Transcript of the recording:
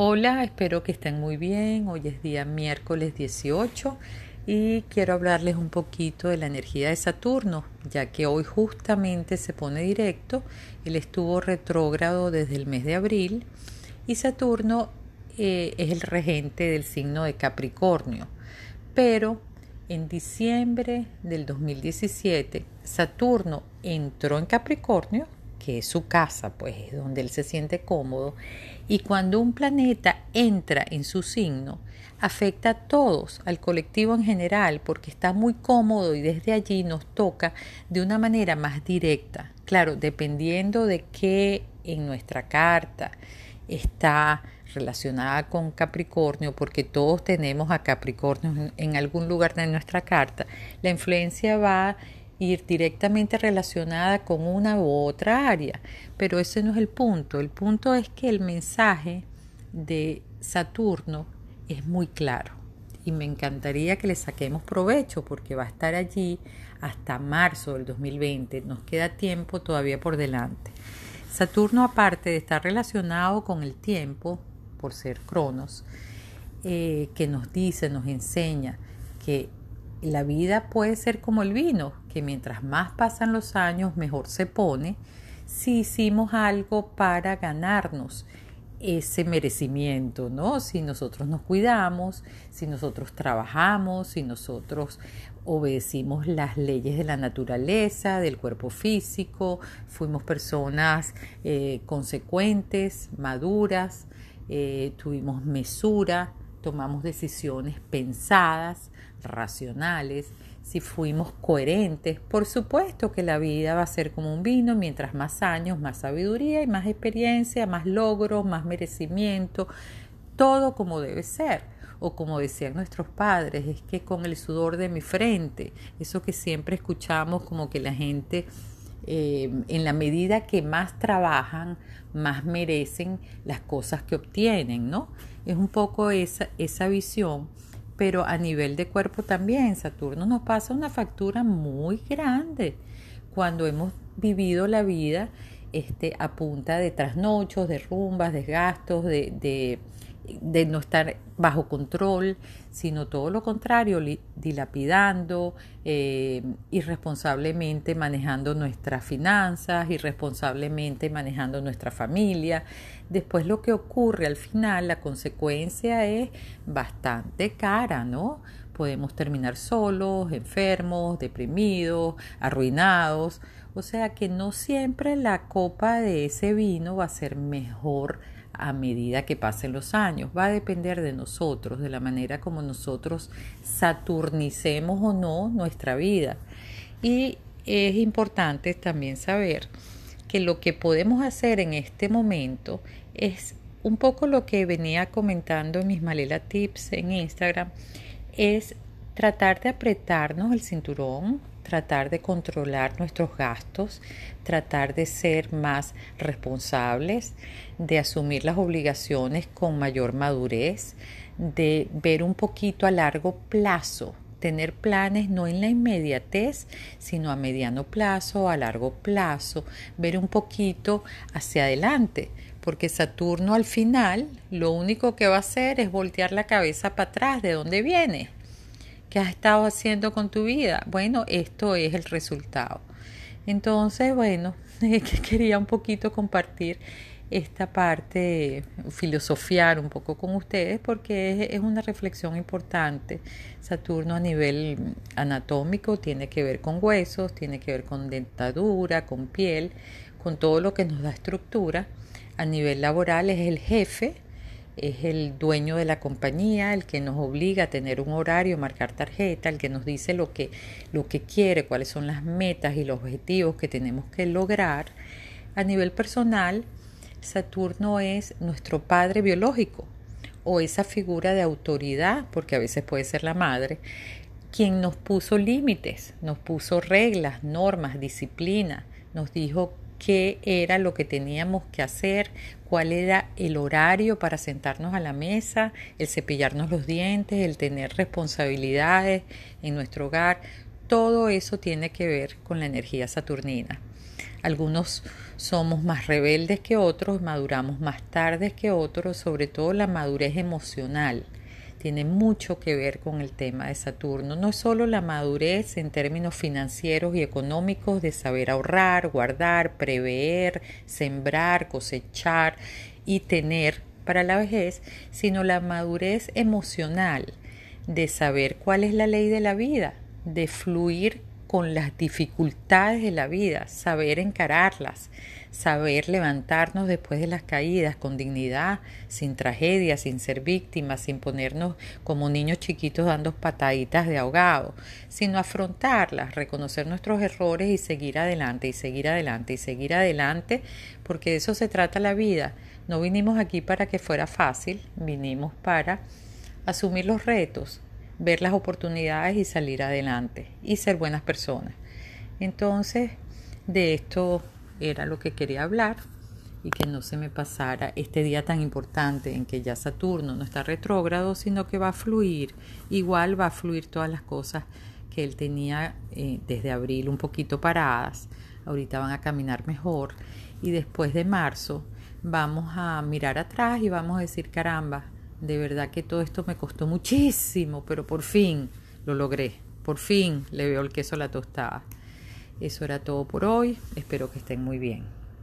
Hola, espero que estén muy bien. Hoy es día miércoles 18 y quiero hablarles un poquito de la energía de Saturno, ya que hoy justamente se pone directo. Él estuvo retrógrado desde el mes de abril y Saturno eh, es el regente del signo de Capricornio. Pero en diciembre del 2017, Saturno entró en Capricornio que es su casa, pues es donde él se siente cómodo, y cuando un planeta entra en su signo, afecta a todos, al colectivo en general, porque está muy cómodo y desde allí nos toca de una manera más directa. Claro, dependiendo de qué en nuestra carta está relacionada con Capricornio, porque todos tenemos a Capricornio en algún lugar de nuestra carta, la influencia va ir directamente relacionada con una u otra área, pero ese no es el punto. El punto es que el mensaje de Saturno es muy claro y me encantaría que le saquemos provecho porque va a estar allí hasta marzo del 2020. Nos queda tiempo todavía por delante. Saturno, aparte de estar relacionado con el tiempo, por ser Cronos, eh, que nos dice, nos enseña que la vida puede ser como el vino, que mientras más pasan los años mejor se pone si hicimos algo para ganarnos ese merecimiento, ¿no? Si nosotros nos cuidamos, si nosotros trabajamos, si nosotros obedecimos las leyes de la naturaleza, del cuerpo físico, fuimos personas eh, consecuentes, maduras, eh, tuvimos mesura, tomamos decisiones pensadas, racionales, si fuimos coherentes, por supuesto que la vida va a ser como un vino, mientras más años, más sabiduría y más experiencia, más logros, más merecimiento, todo como debe ser. O como decían nuestros padres, es que con el sudor de mi frente, eso que siempre escuchamos como que la gente eh, en la medida que más trabajan, más merecen las cosas que obtienen, ¿no? Es un poco esa, esa visión pero a nivel de cuerpo también. Saturno nos pasa una factura muy grande cuando hemos vivido la vida este, a punta de trasnochos, de rumbas, de gastos, de, de de no estar bajo control, sino todo lo contrario, dilapidando, eh, irresponsablemente manejando nuestras finanzas, irresponsablemente manejando nuestra familia. Después lo que ocurre al final, la consecuencia es bastante cara, ¿no? Podemos terminar solos, enfermos, deprimidos, arruinados. O sea que no siempre la copa de ese vino va a ser mejor a medida que pasen los años. Va a depender de nosotros, de la manera como nosotros saturnicemos o no nuestra vida. Y es importante también saber que lo que podemos hacer en este momento es un poco lo que venía comentando en mis Tips en Instagram, es tratar de apretarnos el cinturón, tratar de controlar nuestros gastos, tratar de ser más responsables, de asumir las obligaciones con mayor madurez, de ver un poquito a largo plazo, tener planes no en la inmediatez, sino a mediano plazo, a largo plazo, ver un poquito hacia adelante, porque Saturno al final lo único que va a hacer es voltear la cabeza para atrás de dónde viene ¿Qué has estado haciendo con tu vida? Bueno, esto es el resultado. Entonces, bueno, quería un poquito compartir esta parte, filosofiar un poco con ustedes porque es, una reflexión importante. Saturno a nivel anatómico tiene que ver con huesos, tiene que ver con dentadura, con piel, con todo lo que nos da estructura. A nivel laboral es el jefe, es el dueño de la compañía, el que nos obliga a tener un horario, marcar tarjeta, el que nos dice lo que, lo que quiere, cuáles son las metas y los objetivos que tenemos que lograr. A nivel personal, Saturno es nuestro padre biológico o esa figura de autoridad, porque a veces puede ser la madre, quien nos puso límites, nos puso reglas, normas, disciplina, nos dijo qué era lo que teníamos que hacer, cuál era el horario para sentarnos a la mesa, el cepillarnos los dientes, el tener responsabilidades en nuestro hogar. Todo eso tiene que ver con la energía saturnina. Algunos somos más rebeldes que otros, maduramos más tarde que otros, sobre todo la madurez emocional tiene mucho que ver con el tema de Saturno. No es solo la madurez en términos financieros y económicos de saber ahorrar, guardar, prever, sembrar, cosechar y tener para la vejez, sino la madurez emocional de saber cuál es la ley de la vida, de fluir con las dificultades de la vida, saber encararlas, saber levantarnos después de las caídas con dignidad, sin tragedia, sin ser víctimas, sin ponernos como niños chiquitos dando pataditas de ahogado, sino afrontarlas, reconocer nuestros errores y seguir adelante y seguir adelante y seguir adelante, porque de eso se trata la vida. No vinimos aquí para que fuera fácil, vinimos para asumir los retos, ver las oportunidades y salir adelante y ser buenas personas. Entonces, de esto era lo que quería hablar y que no se me pasara este día tan importante en que ya Saturno no está retrógrado, sino que va a fluir. Igual va a fluir todas las cosas que él tenía eh, desde abril un poquito paradas. Ahorita van a caminar mejor y después de marzo vamos a mirar atrás y vamos a decir, caramba, de verdad que todo esto me costó muchísimo, pero por fin lo logré. Por fin le veo el queso a la tostada. Eso era todo por hoy. Espero que estén muy bien.